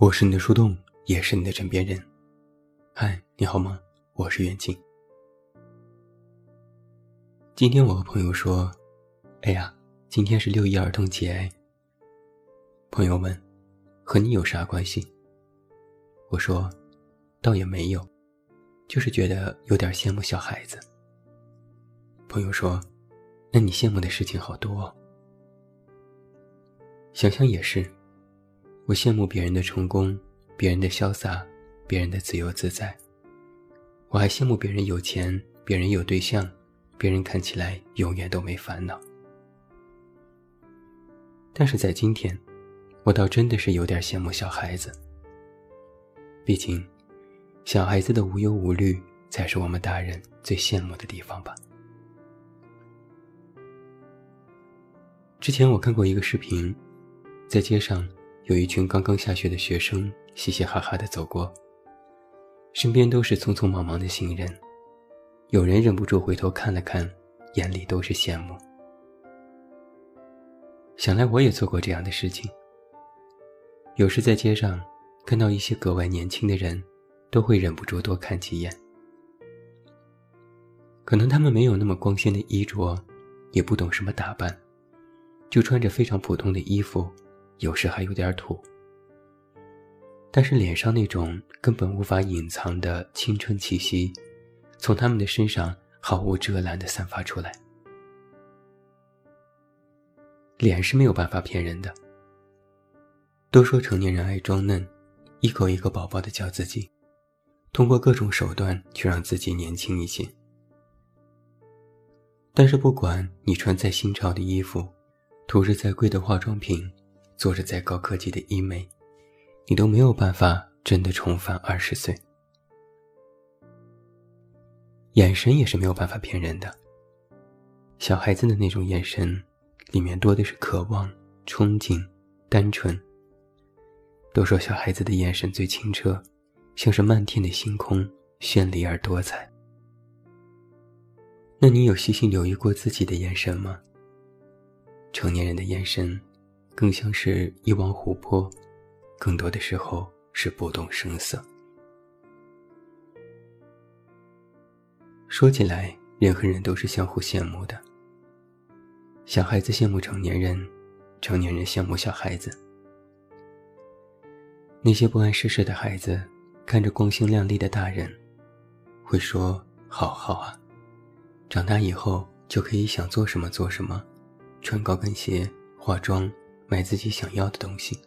我是你的树洞，也是你的枕边人。嗨，你好吗？我是远近。今天我和朋友说：“哎呀，今天是六一儿童节。”朋友问：“和你有啥关系？”我说：“倒也没有，就是觉得有点羡慕小孩子。”朋友说：“那你羡慕的事情好多。”想想也是。我羡慕别人的成功，别人的潇洒，别人的自由自在。我还羡慕别人有钱，别人有对象，别人看起来永远都没烦恼。但是在今天，我倒真的是有点羡慕小孩子。毕竟，小孩子的无忧无虑才是我们大人最羡慕的地方吧。之前我看过一个视频，在街上。有一群刚刚下学的学生，嘻嘻哈哈地走过，身边都是匆匆忙忙的行人，有人忍不住回头看了看，眼里都是羡慕。想来我也做过这样的事情。有时在街上看到一些格外年轻的人，都会忍不住多看几眼。可能他们没有那么光鲜的衣着，也不懂什么打扮，就穿着非常普通的衣服。有时还有点土，但是脸上那种根本无法隐藏的青春气息，从他们的身上毫无遮拦地散发出来。脸是没有办法骗人的。都说成年人爱装嫩，一口一个宝宝的叫自己，通过各种手段去让自己年轻一些。但是不管你穿再新潮的衣服，涂着再贵的化妆品。做着再高科技的医美，你都没有办法真的重返二十岁。眼神也是没有办法骗人的。小孩子的那种眼神，里面多的是渴望、憧憬、单纯。都说小孩子的眼神最清澈，像是漫天的星空，绚丽而多彩。那你有细心留意过自己的眼神吗？成年人的眼神。更像是一汪湖泊，更多的时候是不动声色。说起来，人和人都是相互羡慕的。小孩子羡慕成年人，成年人羡慕小孩子。那些不谙世事的孩子，看着光鲜亮丽的大人，会说：“好好啊，长大以后就可以想做什么做什么，穿高跟鞋，化妆。”买自己想要的东西。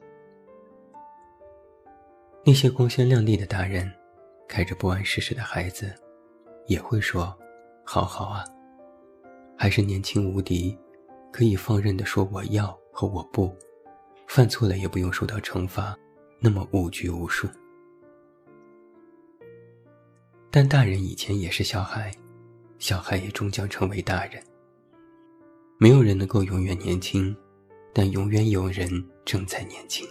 那些光鲜亮丽的大人，开着不谙世事的孩子，也会说：“好好啊，还是年轻无敌，可以放任的说我要和我不，犯错了也不用受到惩罚，那么无拘无束。”但大人以前也是小孩，小孩也终将成为大人。没有人能够永远年轻。但永远有人正在年轻。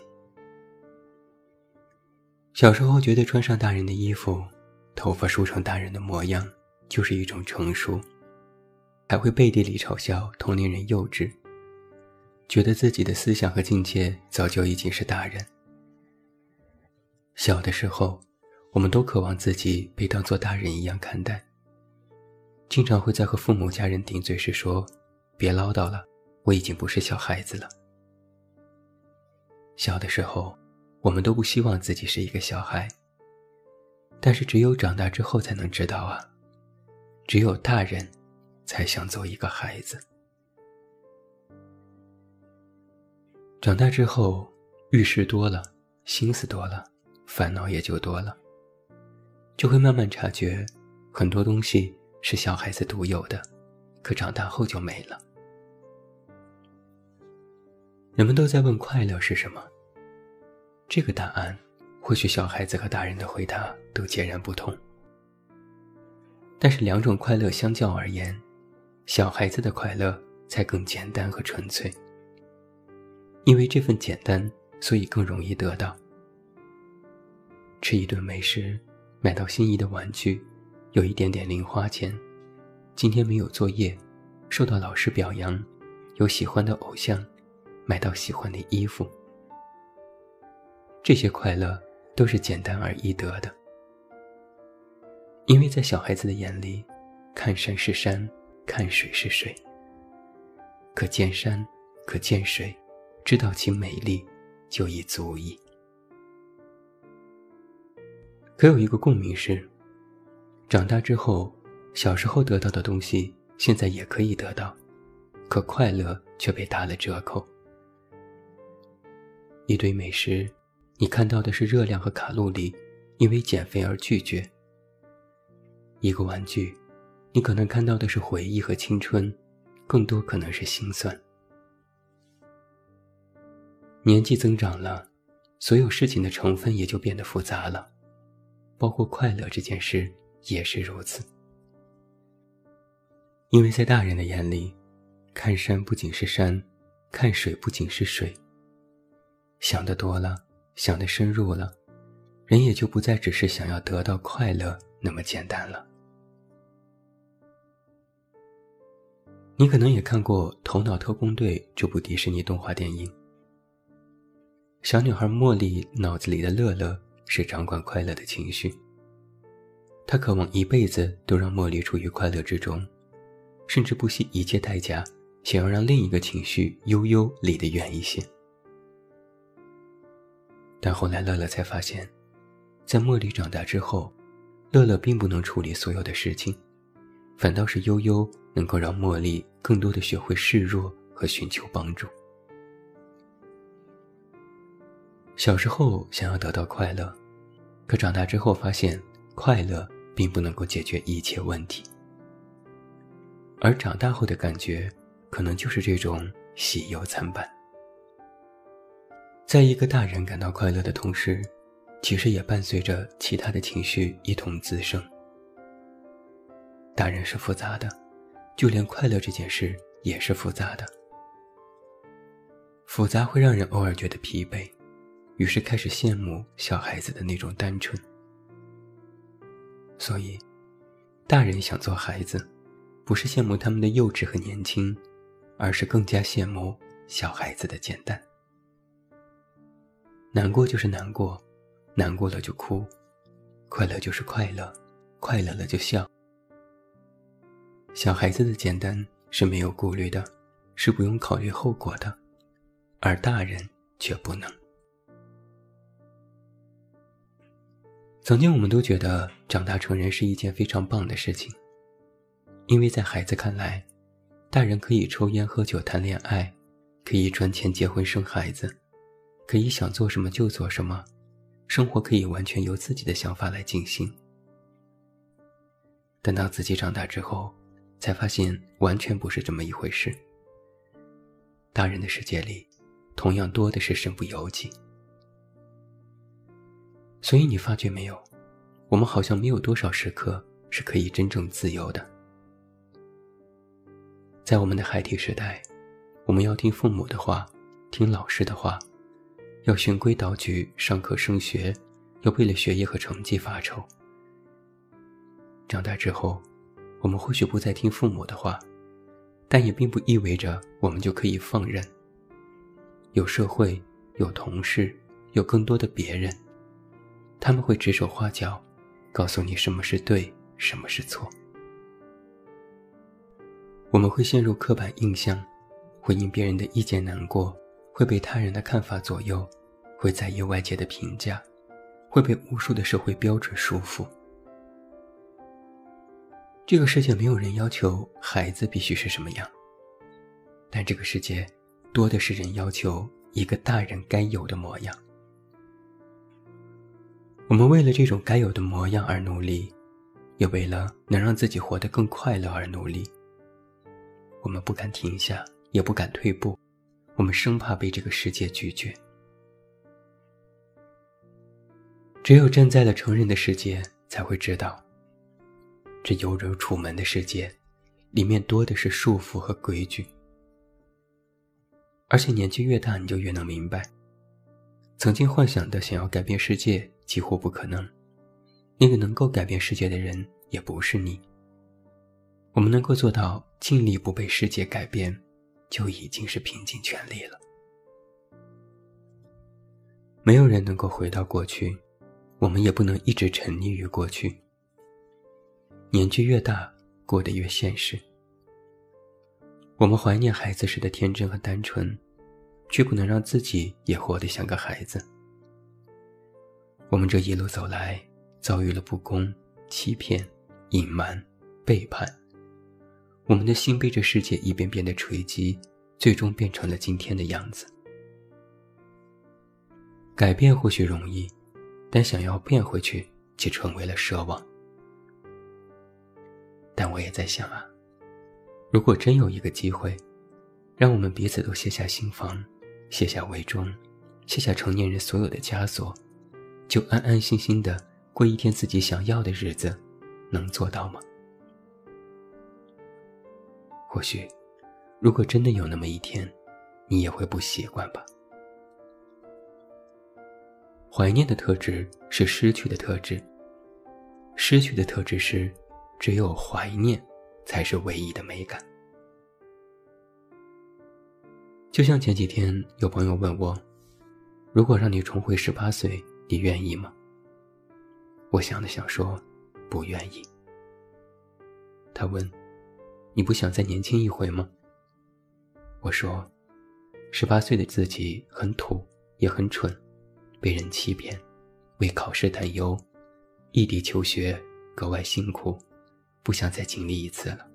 小时候觉得穿上大人的衣服，头发梳成大人的模样，就是一种成熟，还会背地里嘲笑同龄人幼稚，觉得自己的思想和境界早就已经是大人。小的时候，我们都渴望自己被当做大人一样看待，经常会在和父母家人顶嘴时说：“别唠叨了。”我已经不是小孩子了。小的时候，我们都不希望自己是一个小孩。但是只有长大之后才能知道啊，只有大人，才想做一个孩子。长大之后，遇事多了，心思多了，烦恼也就多了，就会慢慢察觉，很多东西是小孩子独有的，可长大后就没了。人们都在问快乐是什么。这个答案，或许小孩子和大人的回答都截然不同。但是两种快乐相较而言，小孩子的快乐才更简单和纯粹。因为这份简单，所以更容易得到。吃一顿美食，买到心仪的玩具，有一点点零花钱，今天没有作业，受到老师表扬，有喜欢的偶像。买到喜欢的衣服，这些快乐都是简单而易得的。因为在小孩子的眼里，看山是山，看水是水。可见山，可见水，知道其美丽，就已足矣。可有一个共鸣是：长大之后，小时候得到的东西，现在也可以得到，可快乐却被打了折扣。一堆美食，你看到的是热量和卡路里，因为减肥而拒绝；一个玩具，你可能看到的是回忆和青春，更多可能是心酸。年纪增长了，所有事情的成分也就变得复杂了。包括快乐这件事也是如此，因为在大人的眼里，看山不仅是山，看水不仅是水。想得多了，想得深入了，人也就不再只是想要得到快乐那么简单了。你可能也看过《头脑特工队》这部迪士尼动画电影，小女孩茉莉脑子里的乐乐。是掌管快乐的情绪。他渴望一辈子都让茉莉处于快乐之中，甚至不惜一切代价，想要让另一个情绪悠悠离得远一些。但后来乐乐才发现，在茉莉长大之后，乐乐并不能处理所有的事情，反倒是悠悠能够让茉莉更多的学会示弱和寻求帮助。小时候想要得到快乐。可长大之后发现，快乐并不能够解决一切问题，而长大后的感觉，可能就是这种喜忧参半。在一个大人感到快乐的同时，其实也伴随着其他的情绪一同滋生。大人是复杂的，就连快乐这件事也是复杂的。复杂会让人偶尔觉得疲惫。于是开始羡慕小孩子的那种单纯，所以，大人想做孩子，不是羡慕他们的幼稚和年轻，而是更加羡慕小孩子的简单。难过就是难过，难过了就哭；快乐就是快乐，快乐了就笑。小孩子的简单是没有顾虑的，是不用考虑后果的，而大人却不能。曾经我们都觉得长大成人是一件非常棒的事情，因为在孩子看来，大人可以抽烟喝酒谈恋爱，可以赚钱结婚生孩子，可以想做什么就做什么，生活可以完全由自己的想法来进行。等到自己长大之后，才发现完全不是这么一回事。大人的世界里，同样多的是身不由己。所以你发觉没有，我们好像没有多少时刻是可以真正自由的。在我们的孩提时代，我们要听父母的话，听老师的话，要循规蹈矩上课升学，要为了学业和成绩发愁。长大之后，我们或许不再听父母的话，但也并不意味着我们就可以放任。有社会，有同事，有更多的别人。他们会指手画脚，告诉你什么是对，什么是错。我们会陷入刻板印象，会因别人的意见难过，会被他人的看法左右，会在意外界的评价，会被无数的社会标准束缚。这个世界没有人要求孩子必须是什么样，但这个世界多的是人要求一个大人该有的模样。我们为了这种该有的模样而努力，也为了能让自己活得更快乐而努力。我们不敢停下，也不敢退步，我们生怕被这个世界拒绝。只有站在了成人的世界，才会知道，这犹如楚门的世界，里面多的是束缚和规矩。而且年纪越大，你就越能明白，曾经幻想的想要改变世界。几乎不可能，那个能够改变世界的人也不是你。我们能够做到尽力不被世界改变，就已经是拼尽全力了。没有人能够回到过去，我们也不能一直沉溺于过去。年纪越大，过得越现实。我们怀念孩子时的天真和单纯，却不能让自己也活得像个孩子。我们这一路走来，遭遇了不公、欺骗、隐瞒、背叛，我们的心被这世界一遍遍的锤击，最终变成了今天的样子。改变或许容易，但想要变回去，却成为了奢望。但我也在想啊，如果真有一个机会，让我们彼此都卸下心防，卸下伪装，卸下成年人所有的枷锁，就安安心心的过一天自己想要的日子，能做到吗？或许，如果真的有那么一天，你也会不习惯吧。怀念的特质是失去的特质。失去的特质是，只有怀念，才是唯一的美感。就像前几天有朋友问我，如果让你重回十八岁，你愿意吗？我想了想说，不愿意。他问，你不想再年轻一回吗？我说，十八岁的自己很土，也很蠢。被人欺骗，为考试担忧，异地求学格外辛苦，不想再经历一次了。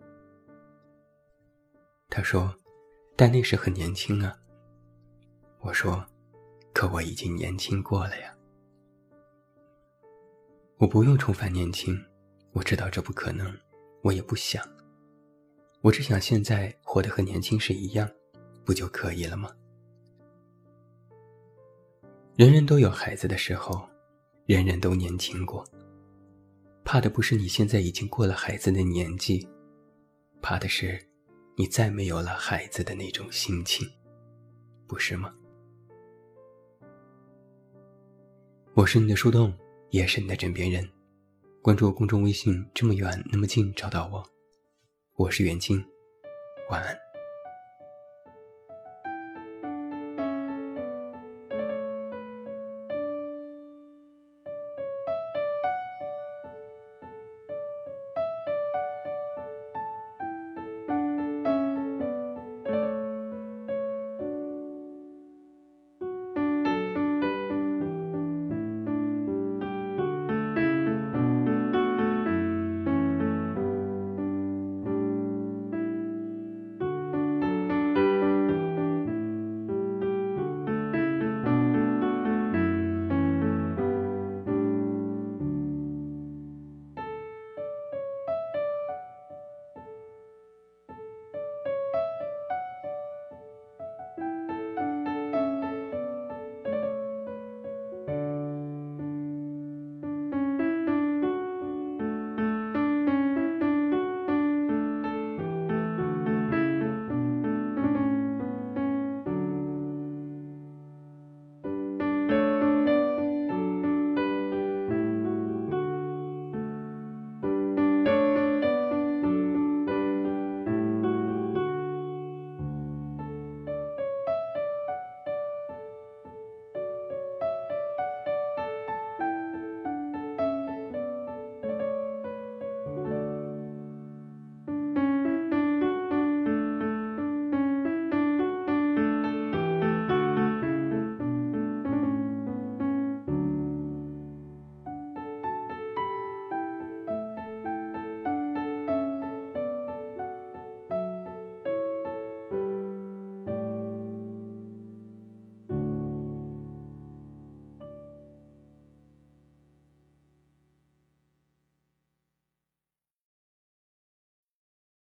他说：“但那时很年轻啊。”我说：“可我已经年轻过了呀。”我不用重返年轻，我知道这不可能，我也不想。我只想现在活得和年轻时一样，不就可以了吗？人人都有孩子的时候，人人都年轻过。怕的不是你现在已经过了孩子的年纪，怕的是你再没有了孩子的那种心情，不是吗？我是你的树洞，也是你的枕边人。关注公众微信，这么远那么近，找到我。我是袁静，晚安。